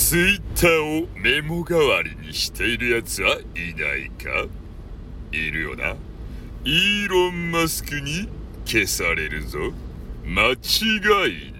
ツイッターをメモ代わりにしているやつはいないか？いるよな。イーロン・マスクに消されるぞ。間違いい。